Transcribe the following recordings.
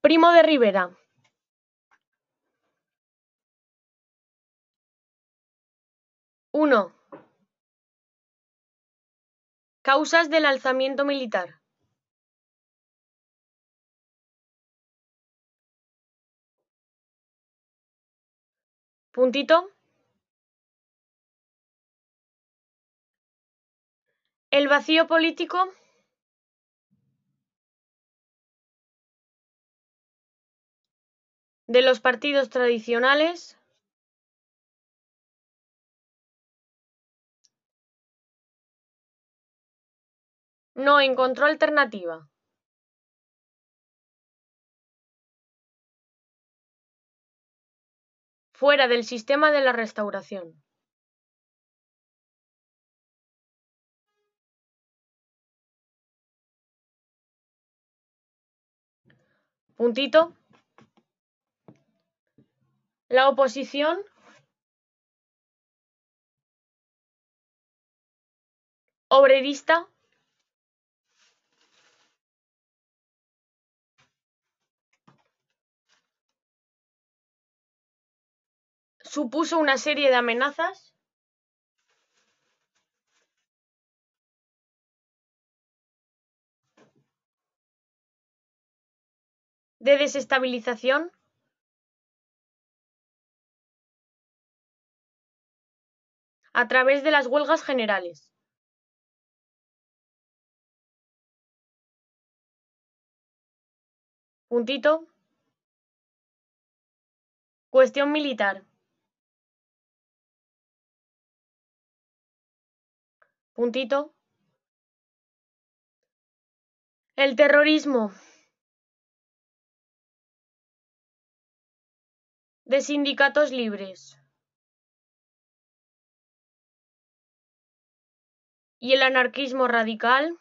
Primo de Rivera. Uno. Causas del alzamiento militar. Puntito. El vacío político de los partidos tradicionales no encontró alternativa. Fuera del sistema de la restauración. Puntito. La oposición. Obrerista. Supuso una serie de amenazas. De desestabilización a través de las huelgas generales. Puntito. Cuestión militar. Puntito. El terrorismo. De sindicatos libres. Y el anarquismo radical.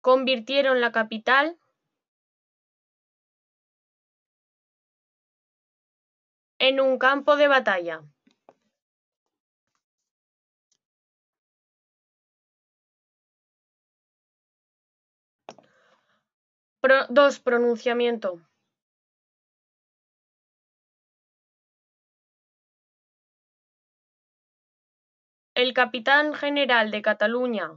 Convirtieron la capital en un campo de batalla. Dos. Pronunciamiento. El capitán general de Cataluña,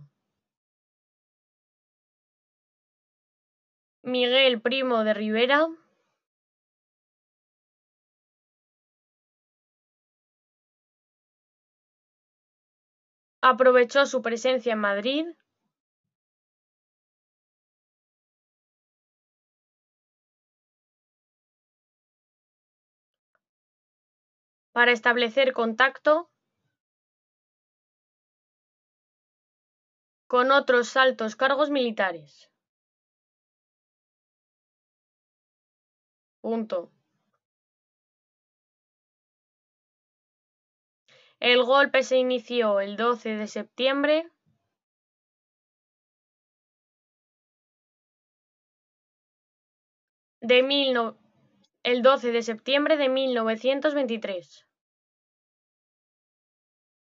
Miguel Primo de Rivera, aprovechó su presencia en Madrid. Para establecer contacto con otros altos cargos militares. Punto. El golpe se inició el 12 de septiembre de mil no... el 12 de septiembre de 1923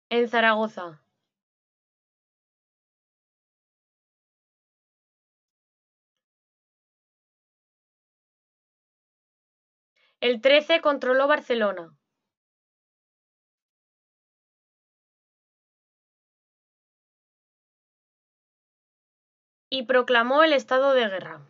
en Zaragoza. El 13 controló Barcelona. y proclamó el estado de guerra.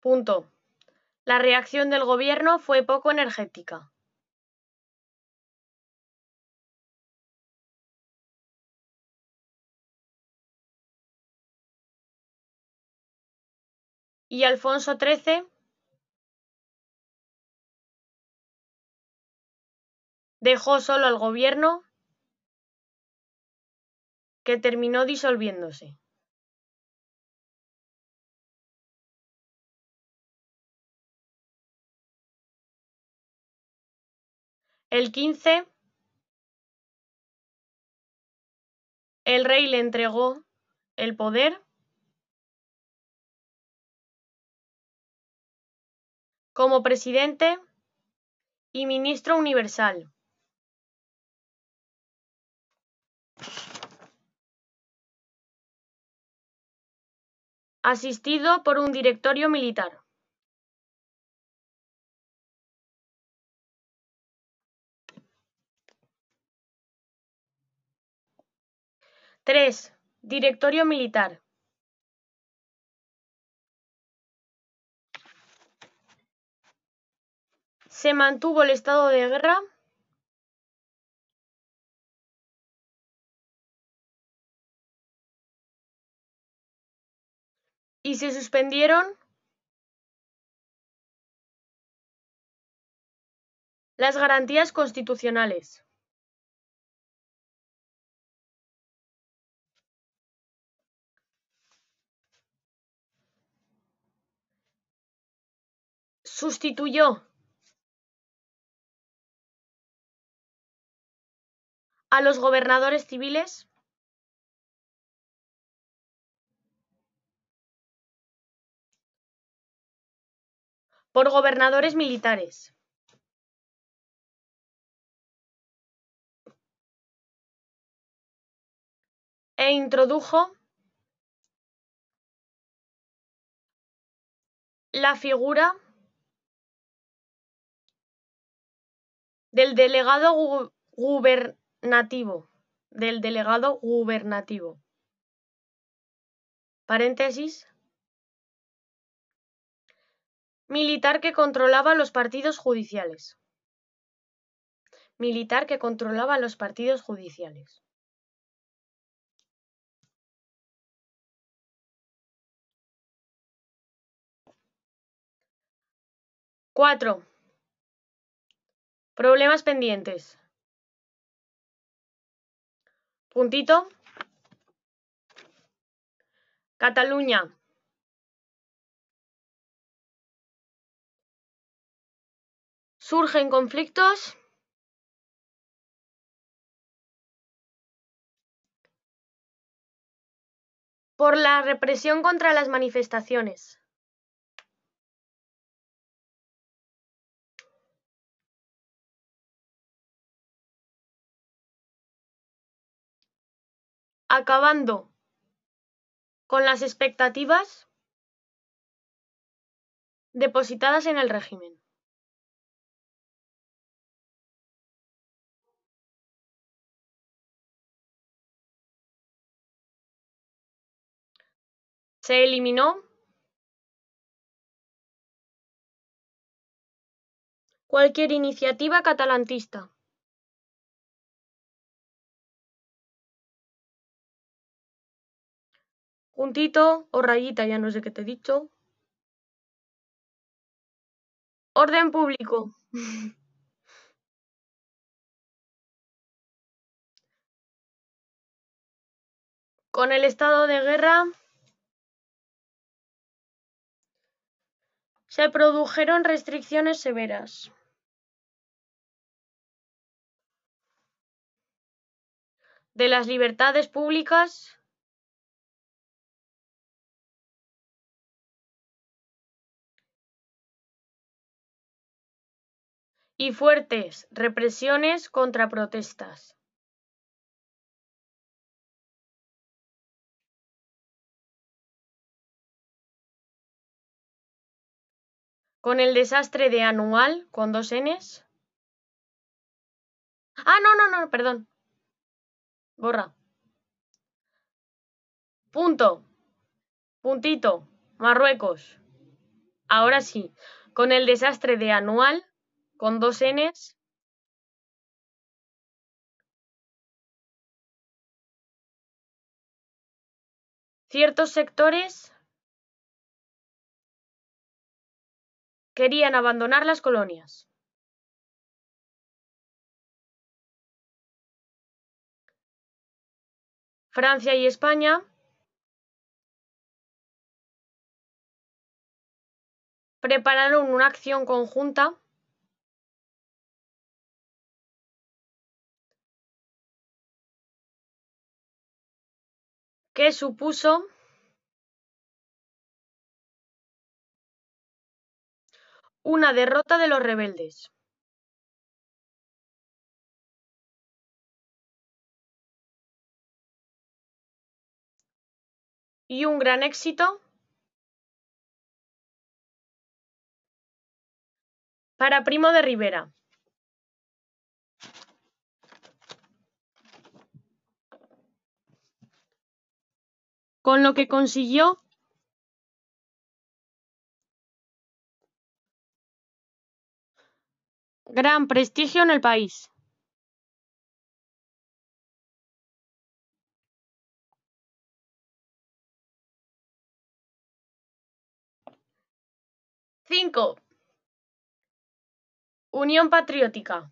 Punto. La reacción del gobierno fue poco energética. Y Alfonso XIII dejó solo al gobierno que terminó disolviéndose. El 15, el rey le entregó el poder como presidente y ministro universal. Asistido por un directorio militar. Tres. Directorio militar. Se mantuvo el estado de guerra. Y se suspendieron las garantías constitucionales. Sustituyó a los gobernadores civiles por gobernadores militares. E introdujo la figura del delegado gubernativo, del delegado gubernativo. Paréntesis. Militar que controlaba los partidos judiciales. Militar que controlaba los partidos judiciales. Cuatro. Problemas pendientes. Puntito. Cataluña. Surgen conflictos por la represión contra las manifestaciones. Acabando con las expectativas depositadas en el régimen. Se eliminó cualquier iniciativa catalantista. Puntito o rayita, ya no sé qué te he dicho. Orden público. Con el estado de guerra se produjeron restricciones severas. de las libertades públicas y fuertes represiones contra protestas. Con el desastre de anual con dos Ns. Ah, no, no, no, perdón. Borra. Punto. Puntito. Marruecos. Ahora sí. Con el desastre de anual con dos Ns. Ciertos sectores querían abandonar las colonias. Francia y España prepararon una acción conjunta que supuso una derrota de los rebeldes. Y un gran éxito para Primo de Rivera. Con lo que consiguió gran prestigio en el país. Cinco. Unión Patriótica.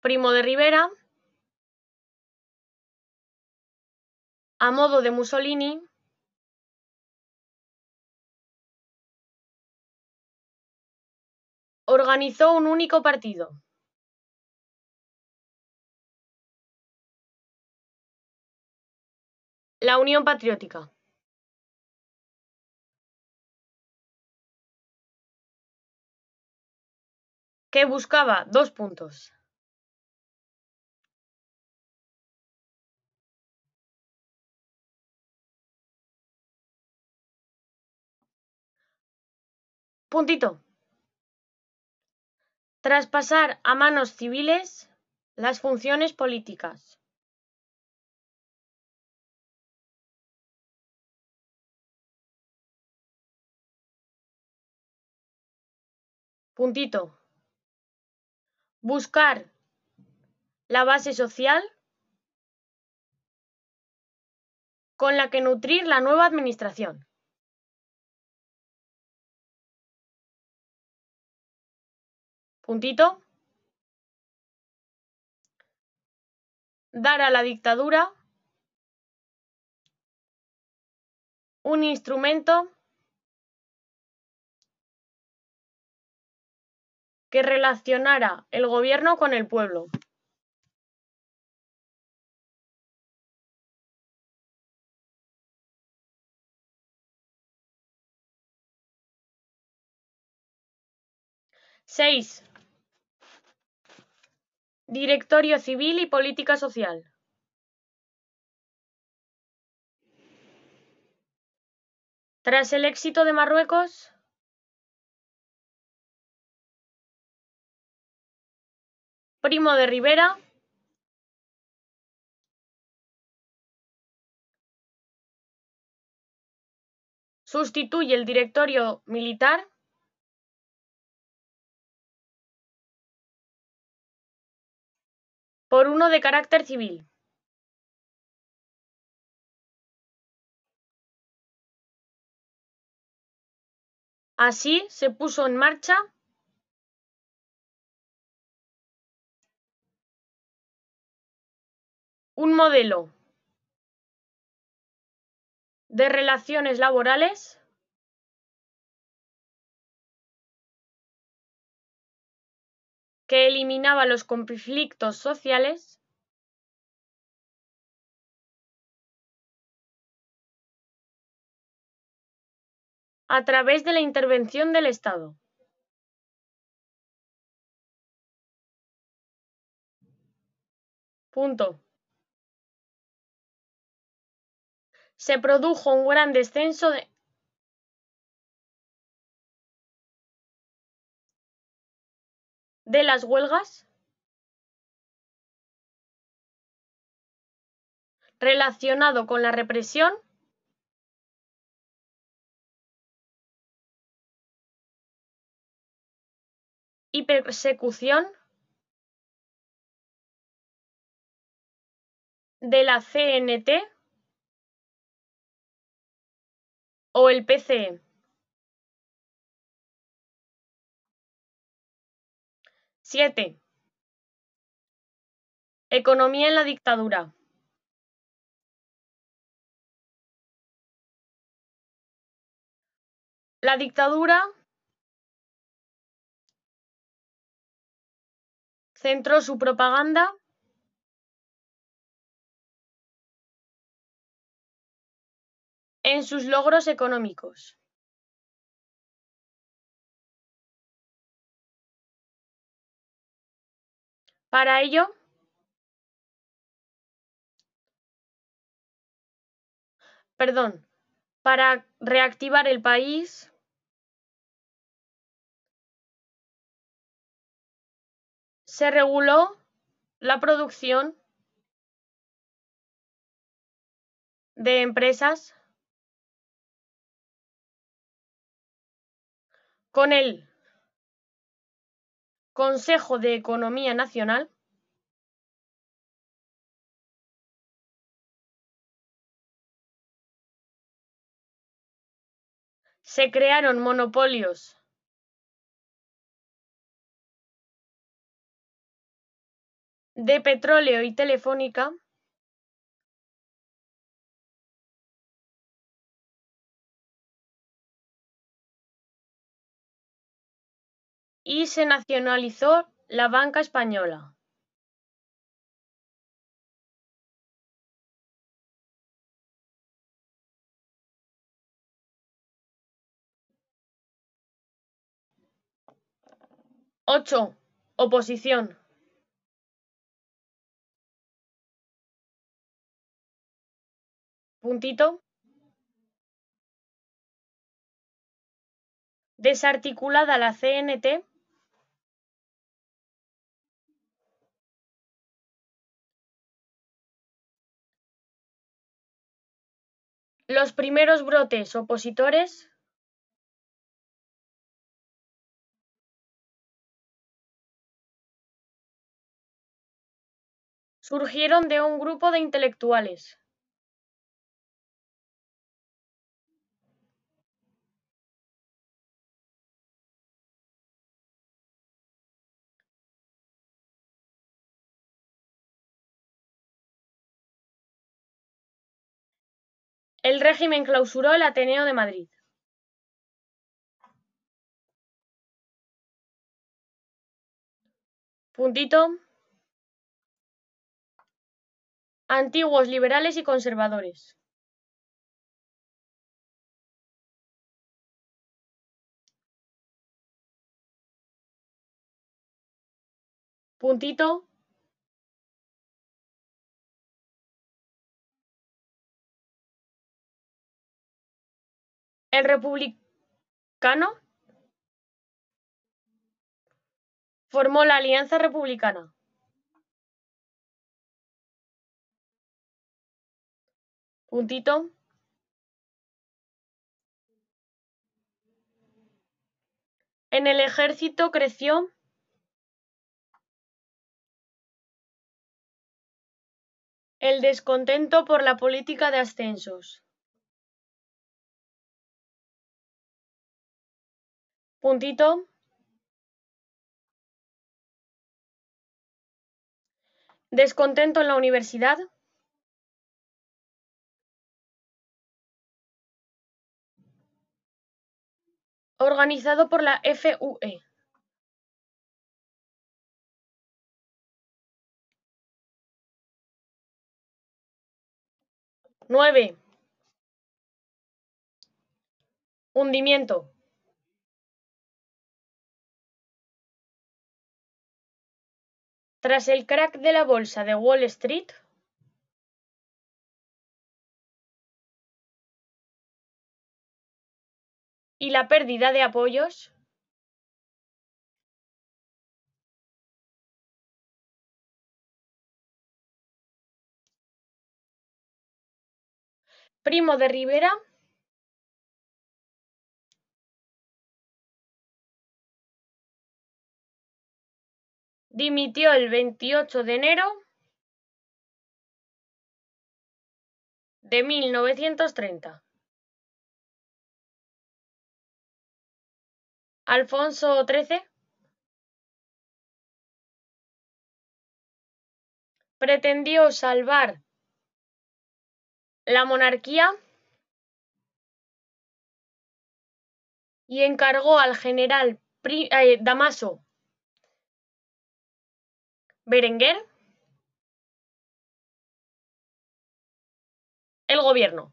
Primo de Rivera, a modo de Mussolini, organizó un único partido. La Unión Patriótica. que buscaba dos puntos. Puntito. Traspasar a manos civiles las funciones políticas. Puntito buscar la base social con la que nutrir la nueva administración. Dar a la dictadura un instrumento que relacionara el gobierno con el pueblo. Seis. Directorio Civil y Política Social. Tras el éxito de Marruecos, Primo de Rivera sustituye el directorio militar por uno de carácter civil. Así se puso en marcha un modelo de relaciones laborales que eliminaba los conflictos sociales a través de la intervención del Estado. Punto. se produjo un gran descenso de de las huelgas relacionado con la represión y persecución de la CNT o el PCE. Siete. Economía en la dictadura. La dictadura centró su propaganda en sus logros económicos. Para ello, perdón, para reactivar el país se reguló la producción de empresas con el Consejo de Economía Nacional. Se crearon monopolios. De petróleo y telefónica y se nacionalizó la banca española. Ocho. Oposición. Puntito. Desarticulada la CNT. Los primeros brotes opositores surgieron de un grupo de intelectuales. El régimen clausuró el Ateneo de Madrid. Antiguos liberales y conservadores. Puntito. El republicano formó la Alianza Republicana. Puntito. En el ejército creció el descontento por la política de ascensos. Puntito. Descontento en la universidad. Organizado por la FUE. Nueve. Hundimiento. Tras el crack de la bolsa de Wall Street, y la pérdida de apoyos, Primo de Rivera dimitió el 28 de enero de 1930. Alfonso XIII pretendió salvar la monarquía y encargó al general eh, Damaso Berenguer el gobierno.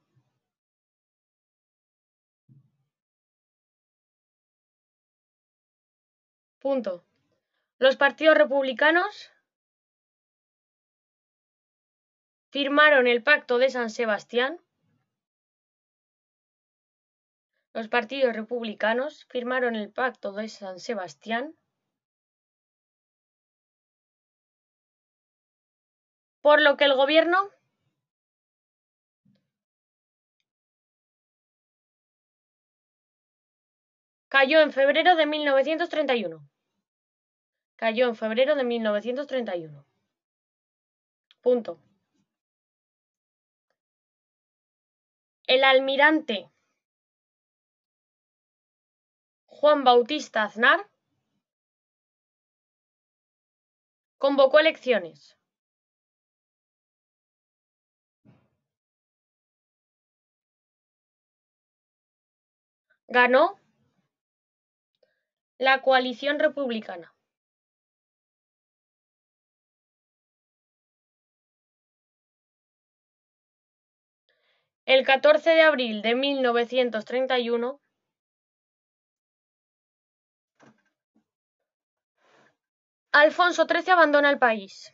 Punto. Los partidos republicanos firmaron el Pacto de San Sebastián Los partidos republicanos firmaron el Pacto de San Sebastián por lo que el gobierno cayó en febrero de 1931. Cayó en febrero de 1931. Punto. El almirante Juan Bautista Aznar convocó elecciones. Ganó la coalición republicana. El 14 de abril de 1931, Alfonso XIII abandona el país.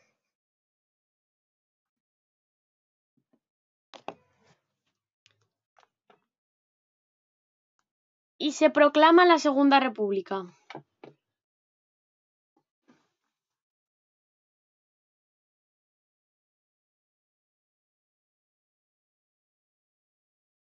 Y se proclama la Segunda República.